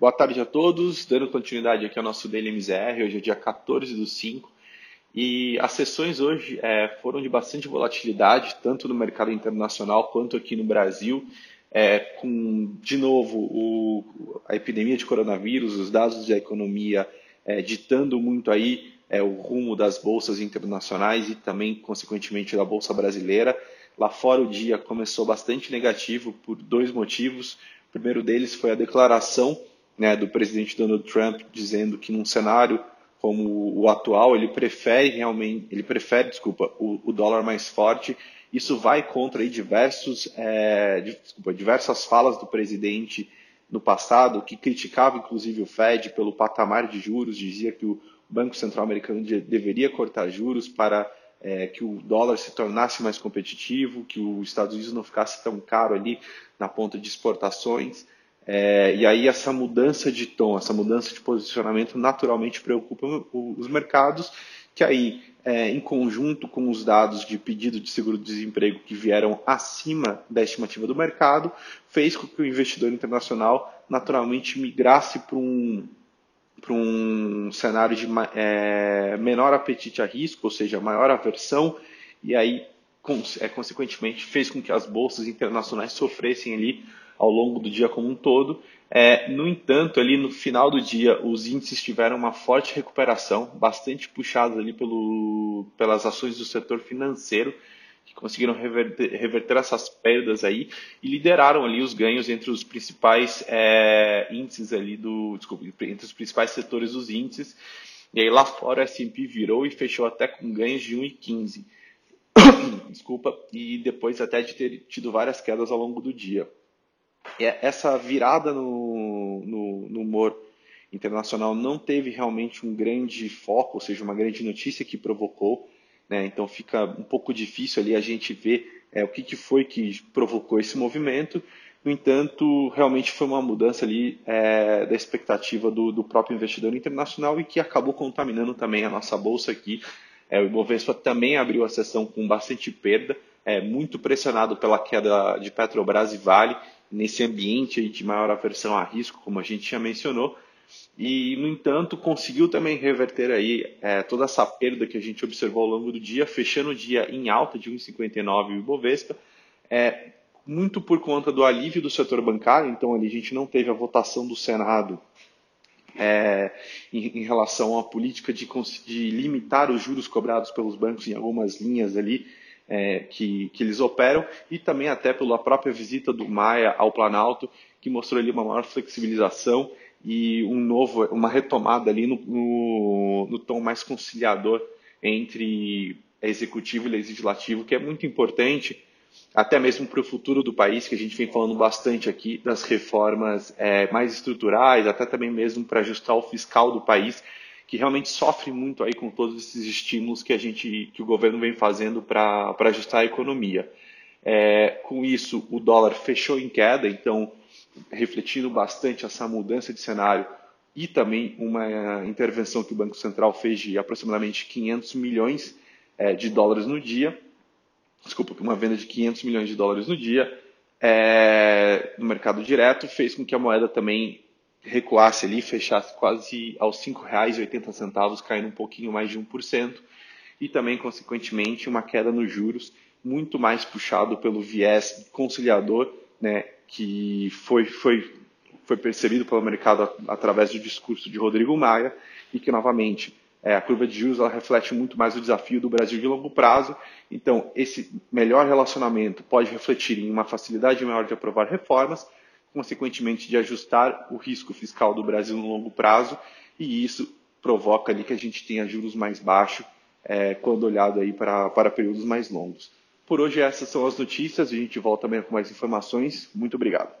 Boa tarde a todos, dando continuidade aqui ao nosso Daily hoje é dia 14 do 5, e as sessões hoje é, foram de bastante volatilidade, tanto no mercado internacional quanto aqui no Brasil, é, com, de novo, o, a epidemia de coronavírus, os dados da economia é, ditando muito aí é, o rumo das bolsas internacionais e também, consequentemente, da bolsa brasileira. Lá fora o dia começou bastante negativo por dois motivos. O primeiro deles foi a declaração né, do presidente Donald Trump dizendo que num cenário como o atual ele prefere realmente, ele prefere, desculpa, o, o dólar mais forte. Isso vai contra aí, diversos, é, desculpa, diversas falas do presidente no passado que criticava inclusive o Fed pelo patamar de juros, dizia que o Banco Central Americano deveria cortar juros para é, que o dólar se tornasse mais competitivo, que os Estados Unidos não ficasse tão caro ali na ponta de exportações. É, e aí essa mudança de tom, essa mudança de posicionamento naturalmente preocupa os mercados, que aí, é, em conjunto com os dados de pedido de seguro-desemprego que vieram acima da estimativa do mercado, fez com que o investidor internacional naturalmente migrasse para um, para um cenário de é, menor apetite a risco, ou seja, maior aversão, e aí, é, consequentemente, fez com que as bolsas internacionais sofressem ali ao longo do dia como um todo. É, no entanto, ali no final do dia, os índices tiveram uma forte recuperação, bastante puxados ali pelo, pelas ações do setor financeiro, que conseguiram reverter, reverter, essas perdas aí e lideraram ali os ganhos entre os principais é, índices ali do, desculpa, entre os principais setores dos índices. E aí lá fora o S&P virou e fechou até com ganhos de 1,15. Desculpa, e depois até de ter tido várias quedas ao longo do dia. E essa virada no, no, no humor internacional não teve realmente um grande foco, ou seja, uma grande notícia que provocou né? Então fica um pouco difícil ali a gente ver é, o que, que foi que provocou esse movimento. No entanto, realmente foi uma mudança ali é, da expectativa do, do, próprio investidor internacional e que acabou contaminando também a nossa bolsa aqui. É, o Ibovespa também abriu a sessão com bastante perda, é, muito pressionado pela queda de Petrobras e Vale, nesse ambiente de maior aversão a risco, como a gente já mencionou. E, no entanto, conseguiu também reverter aí é, toda essa perda que a gente observou ao longo do dia, fechando o dia em alta de 1,59 o Ibovespa, é, muito por conta do alívio do setor bancário, então ali a gente não teve a votação do Senado é, em, em, relação à política de, de, limitar os juros cobrados pelos bancos em algumas linhas ali é, que, que eles operam, e também até pela própria visita do Maia ao Planalto, que mostrou ali uma maior flexibilização e um novo, uma retomada ali no, no, no tom mais conciliador entre executivo e legislativo, que é muito importante, até mesmo para o futuro do país, que a gente vem falando bastante aqui das reformas é, mais estruturais, até também mesmo para ajustar o fiscal do país, que realmente sofre muito aí com todos esses estímulos que a gente, que o governo vem fazendo para ajustar a economia. É, com isso, o dólar fechou em queda, então refletindo bastante essa mudança de cenário e também uma intervenção que o Banco Central fez de aproximadamente 500 milhões é, de dólares no dia, desculpa, uma venda de 500 milhões de dólares no dia é, no mercado direto, fez com que a moeda também recuasse ali, fechasse quase aos R$ 5,80, caindo um pouquinho mais de 1%, e também, consequentemente, uma queda nos juros, muito mais puxado pelo viés conciliador, né, que foi, foi, foi percebido pelo mercado através do discurso de Rodrigo Maia e que, novamente, é, a curva de juros ela reflete muito mais o desafio do Brasil de longo prazo. Então, esse melhor relacionamento pode refletir em uma facilidade maior de aprovar reformas, consequentemente de ajustar o risco fiscal do Brasil no longo prazo, e isso provoca ali que a gente tenha juros mais baixos é, quando olhado aí para, para períodos mais longos. Por hoje essas são as notícias, a gente volta amanhã com mais informações. Muito obrigado.